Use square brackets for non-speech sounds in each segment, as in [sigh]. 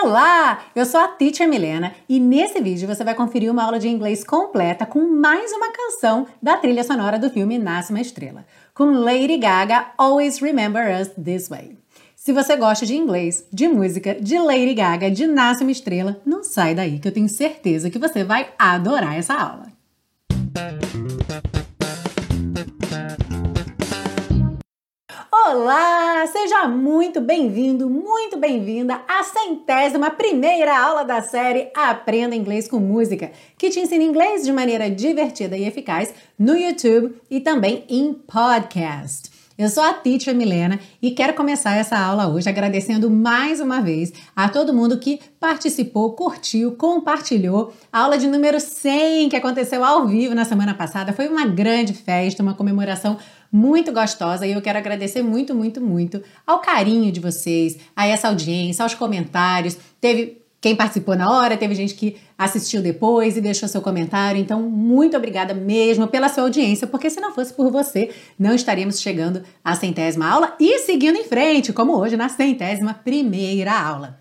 Olá, eu sou a Teacher Milena e nesse vídeo você vai conferir uma aula de inglês completa com mais uma canção da trilha sonora do filme Nasce uma Estrela, com Lady Gaga Always Remember Us This Way. Se você gosta de inglês, de música, de Lady Gaga, de Nasce uma Estrela, não sai daí que eu tenho certeza que você vai adorar essa aula. Olá, seja muito bem-vindo, muito bem-vinda à centésima primeira aula da série Aprenda Inglês com Música, que te ensina inglês de maneira divertida e eficaz no YouTube e também em podcast. Eu sou a Teacher Milena e quero começar essa aula hoje agradecendo mais uma vez a todo mundo que participou, curtiu, compartilhou. A aula de número 100 que aconteceu ao vivo na semana passada foi uma grande festa, uma comemoração muito gostosa e eu quero agradecer muito, muito, muito ao carinho de vocês, a essa audiência, aos comentários. Teve quem participou na hora, teve gente que assistiu depois e deixou seu comentário. Então, muito obrigada mesmo pela sua audiência, porque se não fosse por você, não estaríamos chegando à centésima aula e seguindo em frente, como hoje na centésima primeira aula.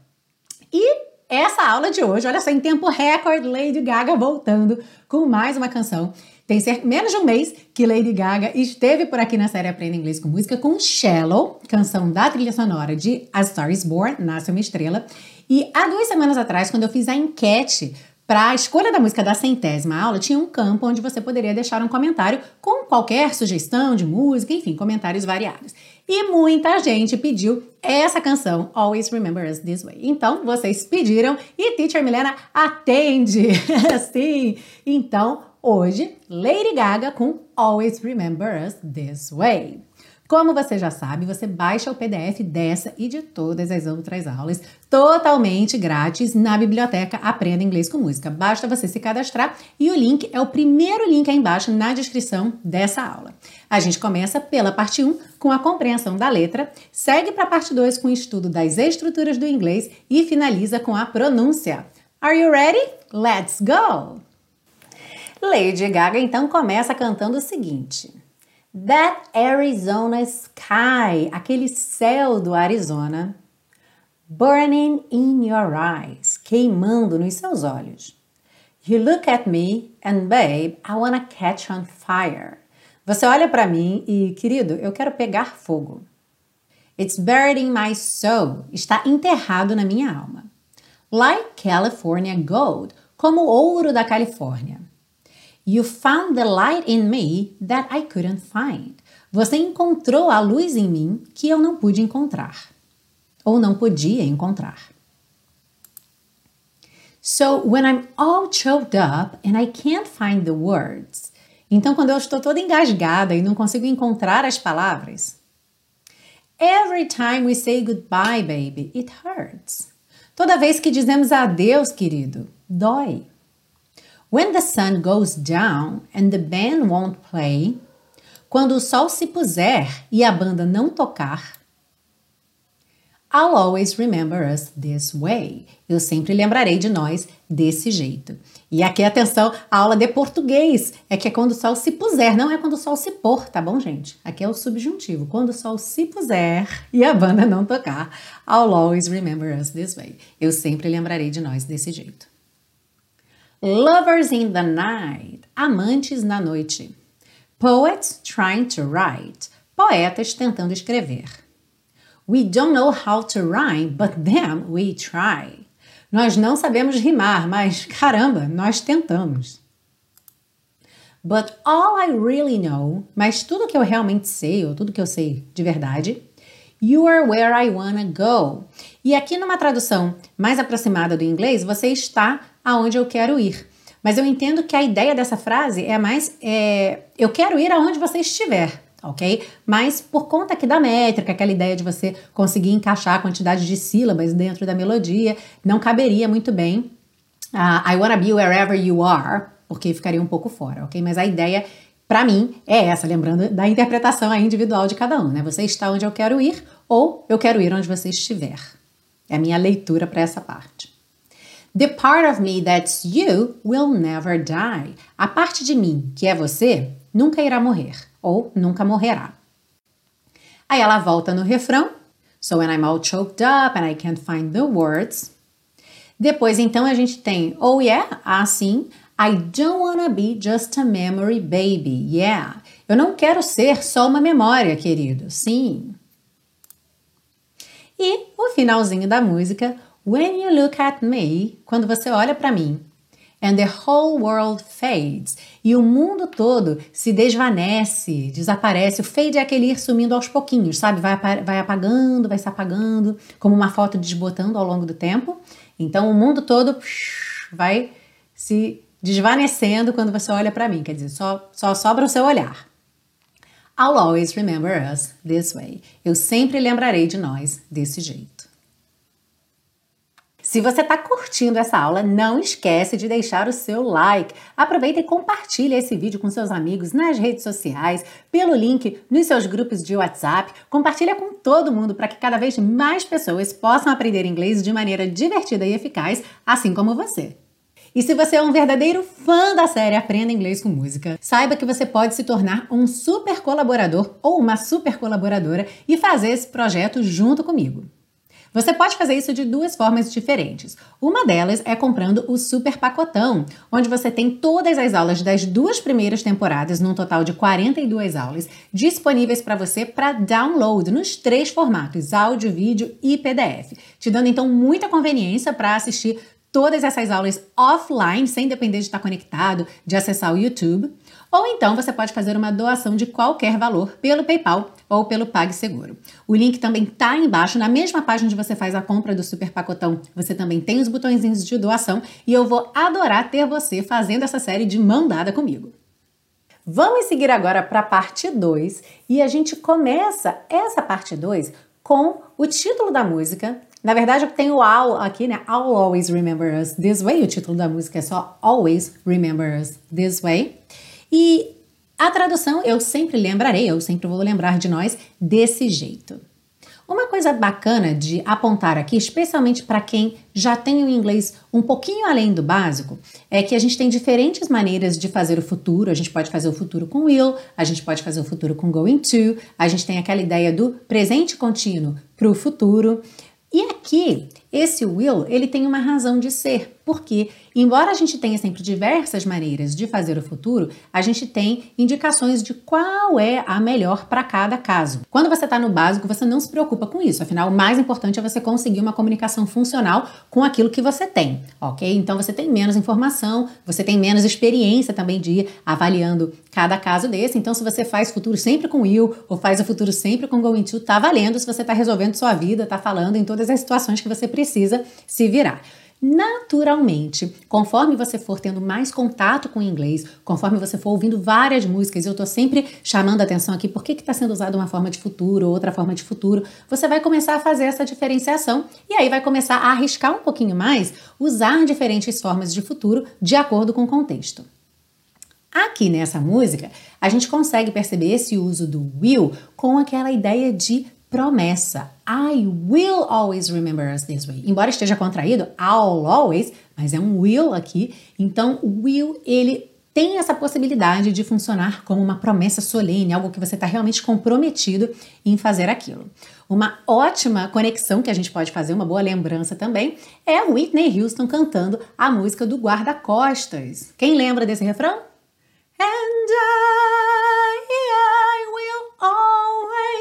E essa aula de hoje, olha só, em tempo recorde, Lady Gaga voltando com mais uma canção tem menos de um mês que Lady Gaga esteve por aqui na série Aprenda Inglês com Música com Shallow, canção da trilha sonora de A Star is Born, Nasce uma Estrela. E há duas semanas atrás, quando eu fiz a enquete para a escolha da música da centésima aula, tinha um campo onde você poderia deixar um comentário com qualquer sugestão de música, enfim, comentários variados. E muita gente pediu essa canção, Always Remember Us This Way. Então, vocês pediram e Teacher Milena atende. [laughs] Sim. Então, Hoje, Lady Gaga com Always Remember Us This Way. Como você já sabe, você baixa o PDF dessa e de todas as outras aulas totalmente grátis na biblioteca Aprenda Inglês com Música. Basta você se cadastrar e o link é o primeiro link aí embaixo na descrição dessa aula. A gente começa pela parte 1 com a compreensão da letra, segue para a parte 2 com o estudo das estruturas do inglês e finaliza com a pronúncia. Are you ready? Let's go! Lady Gaga então começa cantando o seguinte: That Arizona sky, aquele céu do Arizona, burning in your eyes, queimando nos seus olhos. You look at me and babe, I wanna catch on fire. Você olha para mim e, querido, eu quero pegar fogo. It's buried in my soul, está enterrado na minha alma. Like California gold, como o ouro da Califórnia. You found the light in me that I couldn't find. Você encontrou a luz em mim que eu não pude encontrar. Ou não podia encontrar. So when I'm all choked up and I can't find the words. Então quando eu estou toda engasgada e não consigo encontrar as palavras. Every time we say goodbye, baby, it hurts. Toda vez que dizemos adeus, querido, dói. When the sun goes down and the band won't play, quando o sol se puser e a banda não tocar, I'll always remember us this way. Eu sempre lembrarei de nós desse jeito. E aqui, atenção, a aula de português é que é quando o sol se puser, não é quando o sol se pôr, tá bom, gente? Aqui é o subjuntivo. Quando o sol se puser e a banda não tocar, I'll always remember us this way. Eu sempre lembrarei de nós desse jeito. Lovers in the night, amantes na noite. Poets trying to write, poetas tentando escrever. We don't know how to rhyme, but then we try. Nós não sabemos rimar, mas caramba, nós tentamos. But all I really know, mas tudo que eu realmente sei, ou tudo que eu sei de verdade, You are where I wanna go. E aqui numa tradução mais aproximada do inglês, você está aonde eu quero ir. Mas eu entendo que a ideia dessa frase é mais é, eu quero ir aonde você estiver, ok? Mas por conta aqui da métrica, aquela ideia de você conseguir encaixar a quantidade de sílabas dentro da melodia, não caberia muito bem uh, I wanna be wherever you are, porque ficaria um pouco fora, ok? Mas a ideia para mim é essa, lembrando da interpretação individual de cada um, né? Você está onde eu quero ir ou eu quero ir onde você estiver. É a minha leitura para essa parte. The part of me that's you will never die. A parte de mim, que é você, nunca irá morrer ou nunca morrerá. Aí ela volta no refrão. So when I'm all choked up and I can't find the words. Depois, então, a gente tem oh yeah, assim. I don't wanna be just a memory baby. Yeah. Eu não quero ser só uma memória, querido. Sim. E o finalzinho da música, When you look at me, quando você olha para mim, and the whole world fades, e o mundo todo se desvanece, desaparece. O fade é aquele ir sumindo aos pouquinhos, sabe? Vai, vai apagando, vai se apagando, como uma foto desbotando ao longo do tempo. Então o mundo todo vai se desvanecendo quando você olha para mim, quer dizer, só, só sobra o seu olhar. I'll always remember us this way. Eu sempre lembrarei de nós desse jeito. Se você está curtindo essa aula, não esquece de deixar o seu like. Aproveita e compartilhe esse vídeo com seus amigos nas redes sociais, pelo link nos seus grupos de WhatsApp. Compartilha com todo mundo para que cada vez mais pessoas possam aprender inglês de maneira divertida e eficaz, assim como você. E se você é um verdadeiro fã da série Aprenda Inglês com Música, saiba que você pode se tornar um super colaborador ou uma super colaboradora e fazer esse projeto junto comigo. Você pode fazer isso de duas formas diferentes. Uma delas é comprando o Super Pacotão, onde você tem todas as aulas das duas primeiras temporadas, num total de 42 aulas, disponíveis para você para download nos três formatos: áudio, vídeo e PDF, te dando então muita conveniência para assistir todas essas aulas offline, sem depender de estar conectado, de acessar o YouTube. Ou então você pode fazer uma doação de qualquer valor pelo PayPal ou pelo PagSeguro. O link também está embaixo, na mesma página onde você faz a compra do Super Pacotão. Você também tem os botõezinhos de doação e eu vou adorar ter você fazendo essa série de mão dada comigo. Vamos seguir agora para a parte 2 e a gente começa essa parte 2 com o título da música na verdade, tem o all aqui, né? I'll always remember us this way. O título da música é só Always Remember Us This Way. E a tradução eu sempre lembrarei, eu sempre vou lembrar de nós desse jeito. Uma coisa bacana de apontar aqui, especialmente para quem já tem o inglês um pouquinho além do básico, é que a gente tem diferentes maneiras de fazer o futuro. A gente pode fazer o futuro com will, a gente pode fazer o futuro com going to, a gente tem aquela ideia do presente contínuo para o futuro. E aqui, esse will, ele tem uma razão de ser, porque embora a gente tenha sempre diversas maneiras de fazer o futuro, a gente tem indicações de qual é a melhor para cada caso. Quando você está no básico, você não se preocupa com isso, afinal, o mais importante é você conseguir uma comunicação funcional com aquilo que você tem, ok? Então você tem menos informação, você tem menos experiência também de ir avaliando cada caso desse. Então, se você faz futuro sempre com will ou faz o futuro sempre com going to, tá valendo se você está resolvendo sua vida, tá falando em todas as situações que você precisa se virar. Naturalmente, conforme você for tendo mais contato com o inglês, conforme você for ouvindo várias músicas, eu estou sempre chamando atenção aqui por que está sendo usada uma forma de futuro, outra forma de futuro, você vai começar a fazer essa diferenciação e aí vai começar a arriscar um pouquinho mais, usar diferentes formas de futuro de acordo com o contexto. Aqui nessa música, a gente consegue perceber esse uso do will com aquela ideia de promessa. I will always remember us this way. Embora esteja contraído, I'll always, mas é um will aqui. Então, will, ele tem essa possibilidade de funcionar como uma promessa solene, algo que você está realmente comprometido em fazer aquilo. Uma ótima conexão que a gente pode fazer, uma boa lembrança também, é Whitney Houston cantando a música do Guarda-Costas. Quem lembra desse refrão? And I, I will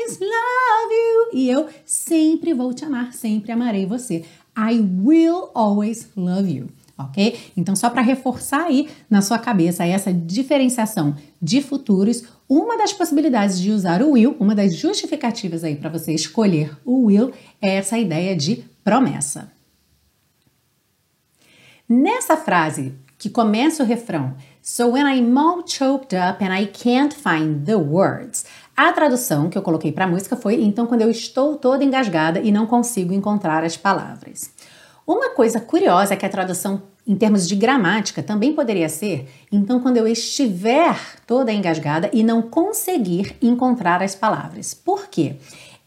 always love you. E eu sempre vou te amar, sempre amarei você. I will always love you. Ok? Então, só para reforçar aí na sua cabeça essa diferenciação de futuros, uma das possibilidades de usar o will, uma das justificativas aí para você escolher o will, é essa ideia de promessa. Nessa frase que começa o refrão, So when I'm all choked up and I can't find the words. A tradução que eu coloquei para a música foi então quando eu estou toda engasgada e não consigo encontrar as palavras. Uma coisa curiosa é que a tradução em termos de gramática também poderia ser então quando eu estiver toda engasgada e não conseguir encontrar as palavras. Por quê?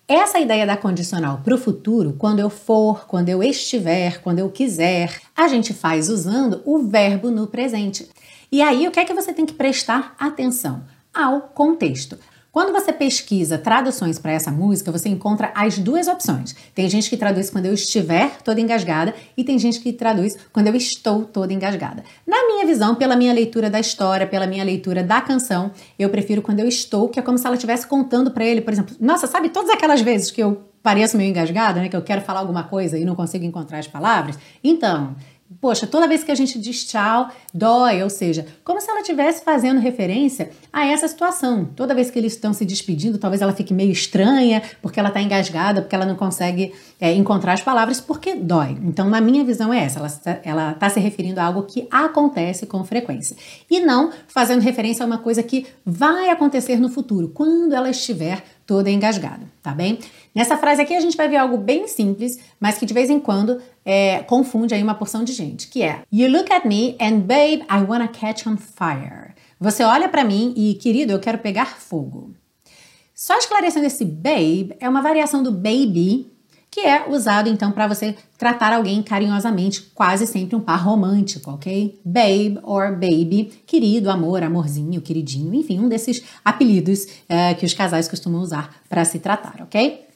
Essa ideia da condicional para o futuro, quando eu for, quando eu estiver, quando eu quiser, a gente faz usando o verbo no presente. E aí, o que é que você tem que prestar atenção? Ao contexto. Quando você pesquisa traduções para essa música, você encontra as duas opções. Tem gente que traduz quando eu estiver toda engasgada e tem gente que traduz quando eu estou toda engasgada. Na minha visão, pela minha leitura da história, pela minha leitura da canção, eu prefiro quando eu estou, que é como se ela estivesse contando para ele, por exemplo, nossa, sabe todas aquelas vezes que eu pareço meio engasgada, né, que eu quero falar alguma coisa e não consigo encontrar as palavras? Então, Poxa, toda vez que a gente diz tchau, dói, ou seja, como se ela estivesse fazendo referência a essa situação. Toda vez que eles estão se despedindo, talvez ela fique meio estranha, porque ela está engasgada, porque ela não consegue é, encontrar as palavras, porque dói. Então, na minha visão, é essa. Ela está se referindo a algo que acontece com frequência. E não fazendo referência a uma coisa que vai acontecer no futuro, quando ela estiver toda engasgada, tá bem? Nessa frase aqui a gente vai ver algo bem simples, mas que de vez em quando é, confunde aí uma porção de gente, que é You look at me and babe, I wanna catch on fire. Você olha para mim e, querido, eu quero pegar fogo. Só esclarecendo esse babe, é uma variação do baby que é usado então para você tratar alguém carinhosamente, quase sempre um par romântico, ok? Babe or baby, querido, amor, amorzinho, queridinho, enfim, um desses apelidos é, que os casais costumam usar para se tratar, ok?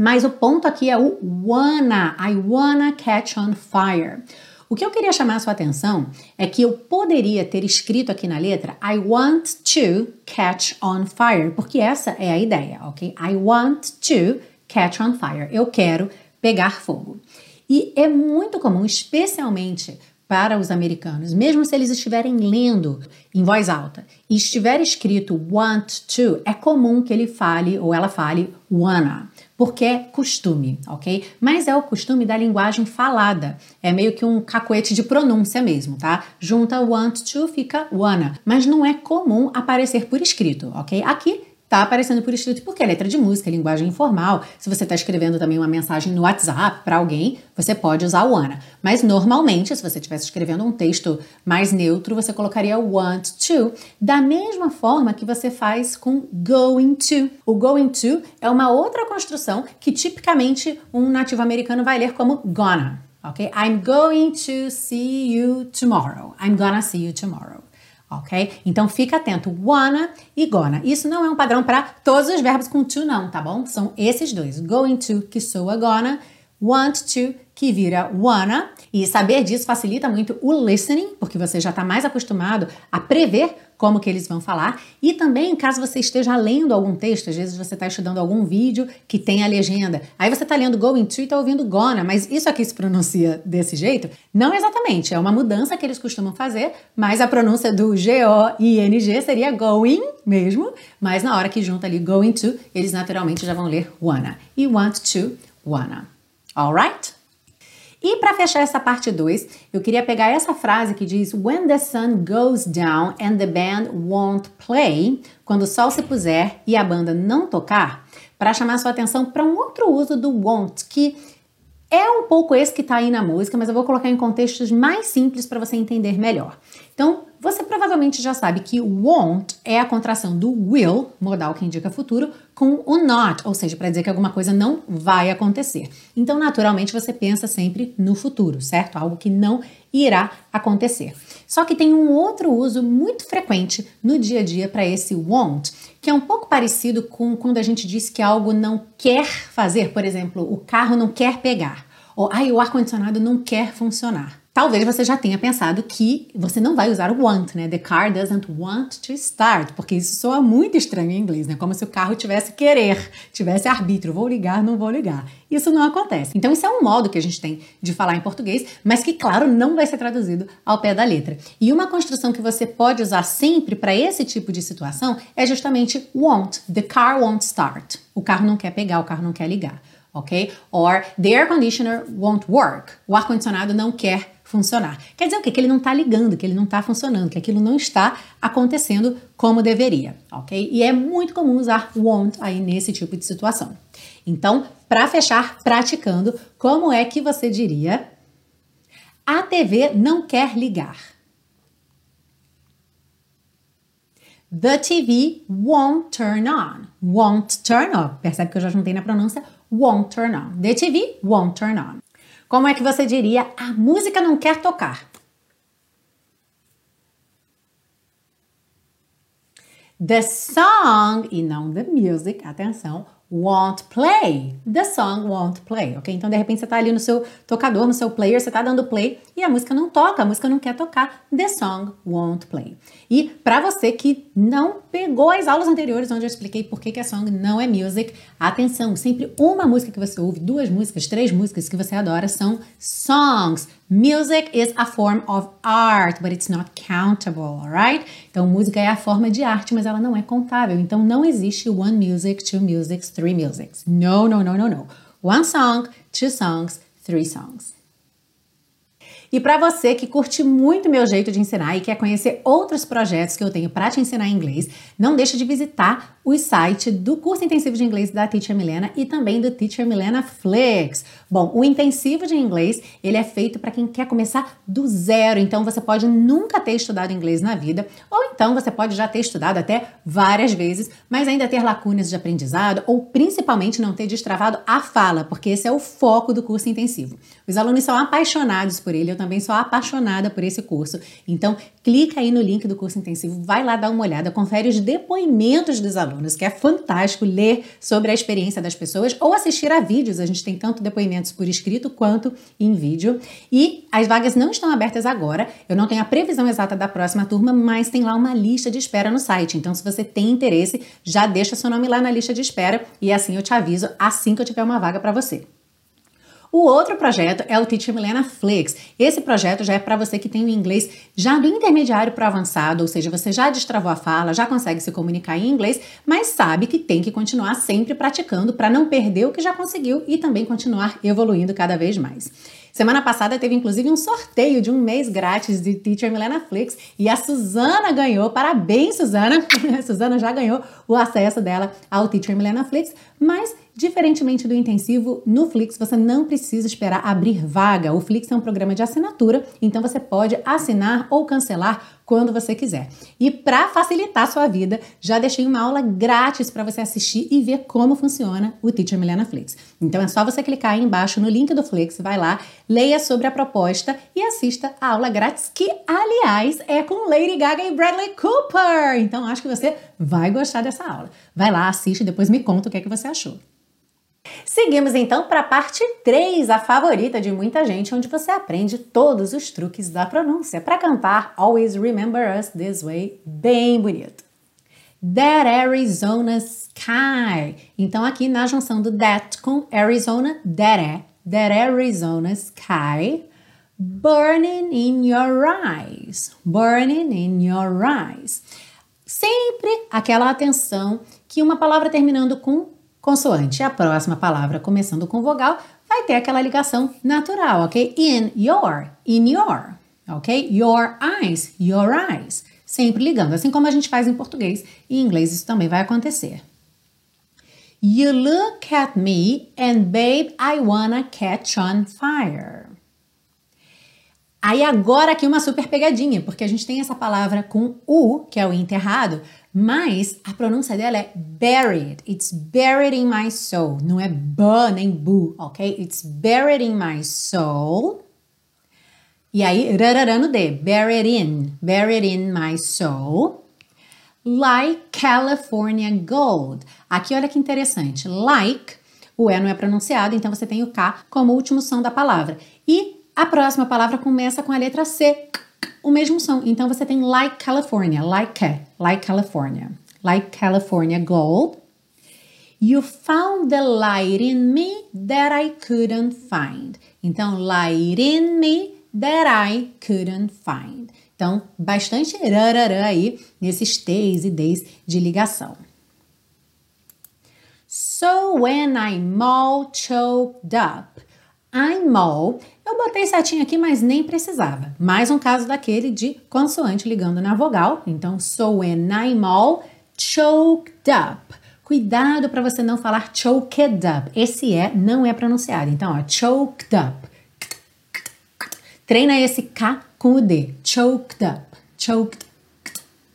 Mas o ponto aqui é o wanna, I wanna catch on fire. O que eu queria chamar a sua atenção é que eu poderia ter escrito aqui na letra I want to catch on fire, porque essa é a ideia, ok? I want to catch on fire. Eu quero pegar fogo. E é muito comum, especialmente para os americanos, mesmo se eles estiverem lendo em voz alta e estiver escrito want to, é comum que ele fale ou ela fale wanna, porque é costume, ok? Mas é o costume da linguagem falada. É meio que um cacoete de pronúncia mesmo, tá? Junta want to, fica wanna. Mas não é comum aparecer por escrito, ok? Aqui tá aparecendo por escrito porque é letra de música, é linguagem informal. Se você está escrevendo também uma mensagem no WhatsApp para alguém, você pode usar o wanna. Mas normalmente, se você estivesse escrevendo um texto mais neutro, você colocaria want to, da mesma forma que você faz com going to. O going to é uma outra construção que tipicamente um nativo americano vai ler como gonna. Ok? I'm going to see you tomorrow. I'm gonna see you tomorrow ok? Então fica atento, wanna e gonna. Isso não é um padrão para todos os verbos com to não, tá bom? São esses dois, going to, que soa gonna, want to, que vira wanna, e saber disso facilita muito o listening, porque você já está mais acostumado a prever como que eles vão falar. E também, caso você esteja lendo algum texto, às vezes você está estudando algum vídeo que tem a legenda. Aí você está lendo going to e está ouvindo gonna, mas isso aqui se pronuncia desse jeito? Não exatamente, é uma mudança que eles costumam fazer, mas a pronúncia do G-O-I-N-G seria going mesmo, mas na hora que junta ali going to, eles naturalmente já vão ler wanna. E want to, wanna. Alright? E para fechar essa parte 2, eu queria pegar essa frase que diz When the sun goes down and the band won't play, quando o sol se puser e a banda não tocar, para chamar sua atenção para um outro uso do won't, que é um pouco esse que está aí na música, mas eu vou colocar em contextos mais simples para você entender melhor. Então, você provavelmente já sabe que won't é a contração do will, modal que indica futuro, com o not, ou seja, para dizer que alguma coisa não vai acontecer. Então, naturalmente, você pensa sempre no futuro, certo? Algo que não irá acontecer. Só que tem um outro uso muito frequente no dia a dia para esse won't, que é um pouco parecido com quando a gente diz que algo não quer fazer, por exemplo, o carro não quer pegar, ou ai, o ar-condicionado não quer funcionar. Talvez você já tenha pensado que você não vai usar o want, né? The car doesn't want to start, porque isso soa muito estranho em inglês, né? Como se o carro tivesse querer, tivesse arbítrio, vou ligar, não vou ligar. Isso não acontece. Então, isso é um modo que a gente tem de falar em português, mas que, claro, não vai ser traduzido ao pé da letra. E uma construção que você pode usar sempre para esse tipo de situação é justamente won't. The car won't start. O carro não quer pegar, o carro não quer ligar ok? Or the air conditioner won't work. O ar-condicionado não quer funcionar. Quer dizer o quê? Que ele não está ligando, que ele não está funcionando, que aquilo não está acontecendo como deveria, ok? E é muito comum usar won't aí nesse tipo de situação. Então, para fechar praticando, como é que você diria? A TV não quer ligar. The TV won't turn on. Won't turn on. Percebe que eu já juntei na pronúncia? Won't turn on. The TV won't turn on. Como é que você diria a música não quer tocar? The song, e não the music, atenção, won't play. The song won't play, ok? Então, de repente, você está ali no seu tocador, no seu player, você está dando play e a música não toca, a música não quer tocar. The song won't play. E para você que não pegou as aulas anteriores onde eu expliquei por que, que a song não é music, atenção, sempre uma música que você ouve, duas músicas, três músicas que você adora são songs. Music is a form of art, but it's not countable, alright? Então, música é a forma de arte, mas ela não é contável. Então, não existe one music, two musics, three musics. No, no, no, no, no. One song, two songs, three songs. E para você que curte muito meu jeito de ensinar e quer conhecer outros projetos que eu tenho para te ensinar inglês, não deixe de visitar o site do curso intensivo de inglês da Teacher Milena e também do Teacher Milena Flix. Bom, o intensivo de inglês, ele é feito para quem quer começar do zero, então você pode nunca ter estudado inglês na vida, ou então você pode já ter estudado até várias vezes, mas ainda ter lacunas de aprendizado ou principalmente não ter destravado a fala, porque esse é o foco do curso intensivo. Os alunos são apaixonados por ele, eu também sou apaixonada por esse curso. Então, clica aí no link do curso intensivo, vai lá dar uma olhada, confere os depoimentos dos alunos que é fantástico ler sobre a experiência das pessoas ou assistir a vídeos. A gente tem tanto depoimentos por escrito quanto em vídeo. E as vagas não estão abertas agora. Eu não tenho a previsão exata da próxima turma, mas tem lá uma lista de espera no site. Então, se você tem interesse, já deixa seu nome lá na lista de espera e assim eu te aviso assim que eu tiver uma vaga para você. O outro projeto é o Teacher Milena Flix. Esse projeto já é para você que tem o inglês já do intermediário para avançado, ou seja, você já destravou a fala, já consegue se comunicar em inglês, mas sabe que tem que continuar sempre praticando para não perder o que já conseguiu e também continuar evoluindo cada vez mais. Semana passada teve inclusive um sorteio de um mês grátis de Teacher Milena Flix e a Suzana ganhou. Parabéns, Suzana! [laughs] A Suzana já ganhou o acesso dela ao Teacher Milena Flix, mas Diferentemente do intensivo, no Flix você não precisa esperar abrir vaga. O Flix é um programa de assinatura, então você pode assinar ou cancelar quando você quiser. E para facilitar a sua vida, já deixei uma aula grátis para você assistir e ver como funciona o Teacher Milena Flix. Então é só você clicar aí embaixo no link do Flix, vai lá, leia sobre a proposta e assista a aula grátis, que aliás é com Lady Gaga e Bradley Cooper. Então acho que você vai gostar dessa aula. Vai lá, assiste e depois me conta o que é que você achou. Seguimos então para a parte 3, a favorita de muita gente, onde você aprende todos os truques da pronúncia para cantar Always Remember Us This Way bem bonito. That Arizona Sky. Então aqui na junção do that com Arizona, that é, that Arizona Sky. Burning in your eyes. Burning in your eyes. Sempre aquela atenção que uma palavra terminando com consoante. A próxima palavra começando com vogal vai ter aquela ligação natural, ok? In your, in your, ok? Your eyes, your eyes. Sempre ligando, assim como a gente faz em português e inglês isso também vai acontecer. You look at me and babe, I wanna catch on fire. Aí agora aqui uma super pegadinha, porque a gente tem essa palavra com u, que é o enterrado, mas a pronúncia dela é buried. It's buried in my soul. Não é bu nem bu, ok? It's buried in my soul. E aí, rarará no D. Buried in. Buried in my soul. Like California gold. Aqui, olha que interessante. Like, o E não é pronunciado, então você tem o K como último som da palavra. E a próxima palavra começa com a letra C o mesmo som. Então você tem like California, like, like California, like California gold. You found the light in me that I couldn't find. Então, light in me that I couldn't find. Então, bastante rarará aí nesses T's e D's de ligação. So when I'm all choked up, I'm all eu botei setinha aqui, mas nem precisava. Mais um caso daquele de consoante ligando na vogal. Então, so when I'm all choked up. Cuidado para você não falar choked up. Esse é não é pronunciado. Então, ó, choked up. Treina esse K com o D. Choked up. Choked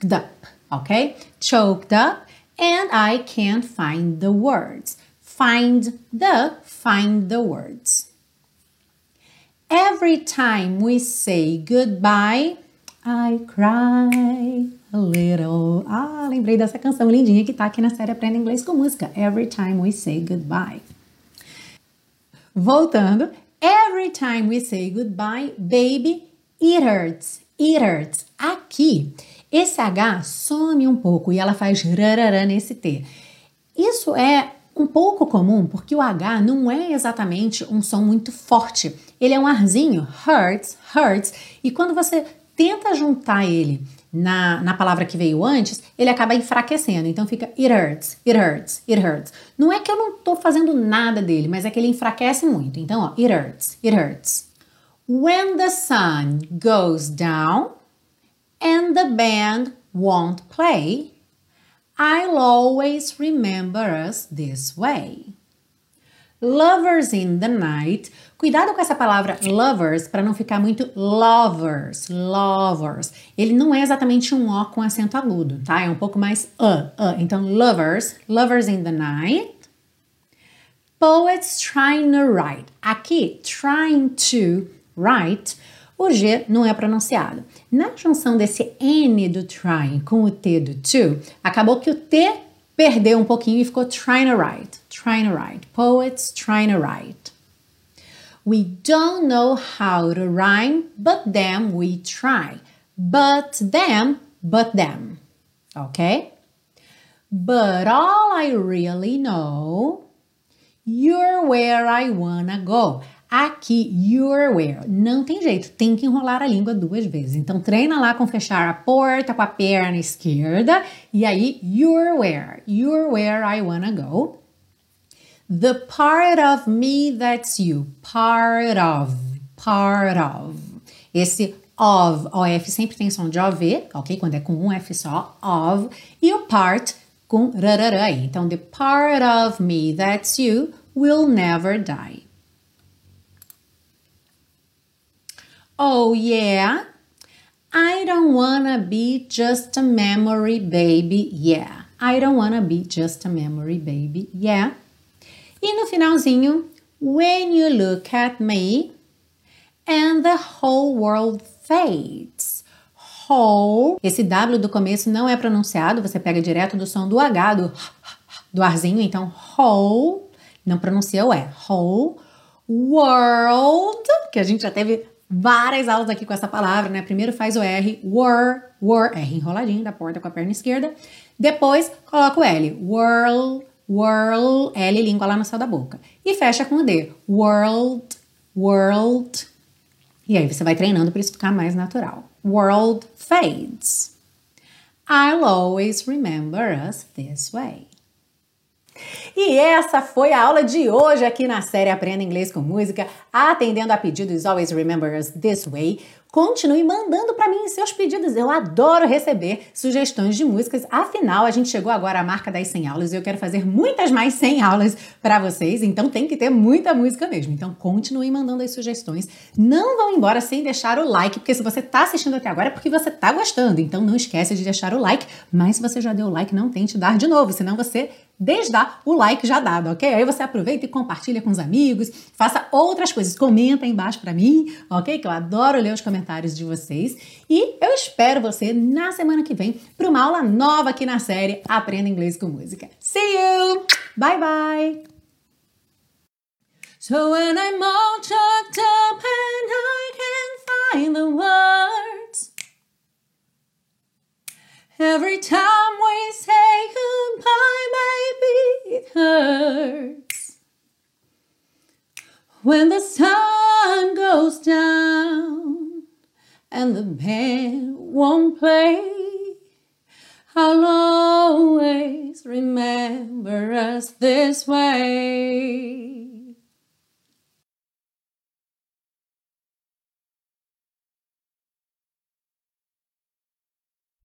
up. Ok? Choked up. And I can't find the words. Find the, find the words. Every time we say goodbye, I cry a little. Ah, lembrei dessa canção lindinha que tá aqui na série Aprenda Inglês com Música. Every time we say goodbye. Voltando. Every time we say goodbye, baby, it hurts. It hurts. Aqui, esse H some um pouco e ela faz rarará nesse T. Isso é um pouco comum porque o H não é exatamente um som muito forte. Ele é um arzinho, hurts, hurts, e quando você tenta juntar ele na, na palavra que veio antes, ele acaba enfraquecendo. Então fica it hurts, it hurts, it hurts. Não é que eu não estou fazendo nada dele, mas é que ele enfraquece muito. Então, ó, it hurts, it hurts. When the sun goes down and the band won't play, I'll always remember us this way. Lovers in the night. Cuidado com essa palavra lovers para não ficar muito lovers, lovers. Ele não é exatamente um O com acento agudo, tá? É um pouco mais uh, uh. Então, lovers, lovers in the night. Poets trying to write. Aqui, trying to write o G não é pronunciado. Na junção desse N do trying com o T do to, acabou que o T perdeu um pouquinho e ficou trying to write. Trying to write. Poets trying to write. We don't know how to rhyme, but then we try. But them, but them. Okay? But all I really know, you're where I wanna go. Aqui, you're where. Não tem jeito, tem que enrolar a língua duas vezes. Então, treina lá com fechar a porta com a perna esquerda. E aí, you're where. You're where I wanna go. The part of me that's you. Part of. Part of. Esse of, OF sempre tem som de OV, ok? Quando é com um F só, of. E o part com rarará. Então, the part of me that's you will never die. Oh, yeah? I don't wanna be just a memory baby, yeah. I don't wanna be just a memory baby, yeah. E no finalzinho, when you look at me and the whole world fades. Whole. Esse W do começo não é pronunciado, você pega direto do som do H, do, do arzinho, então whole, não pronuncia o E. Whole world, que a gente já teve várias aulas aqui com essa palavra, né? Primeiro faz o R, were, were, R enroladinho da porta com a perna esquerda. Depois coloca o L, world, world, L língua lá no céu da boca. E fecha com o D, world, world. E aí você vai treinando para isso ficar mais natural. World fades. I'll always remember us this way. E essa foi a aula de hoje aqui na série Aprenda Inglês com Música, atendendo a pedidos Always Remember Us This Way. Continue mandando para mim seus pedidos. Eu adoro receber sugestões de músicas. Afinal, a gente chegou agora à marca das 100 aulas e eu quero fazer muitas mais 100 aulas para vocês. Então tem que ter muita música mesmo. Então continue mandando as sugestões. Não vão embora sem deixar o like, porque se você está assistindo até agora é porque você está gostando. Então não esquece de deixar o like. Mas se você já deu o like, não tente dar de novo, senão você desdá o like já dado, ok? Aí você aproveita e compartilha com os amigos, faça outras coisas, comenta aí embaixo para mim, ok? Que eu adoro ler os comentários de vocês. E eu espero você na semana que vem para uma aula nova aqui na série Aprenda Inglês com Música. See you! Bye bye! So when I'm all chucked up and I can't find the words Every time we say goodbye, it hurts. When the sun goes down and the band won't play, I'll always remember us this way.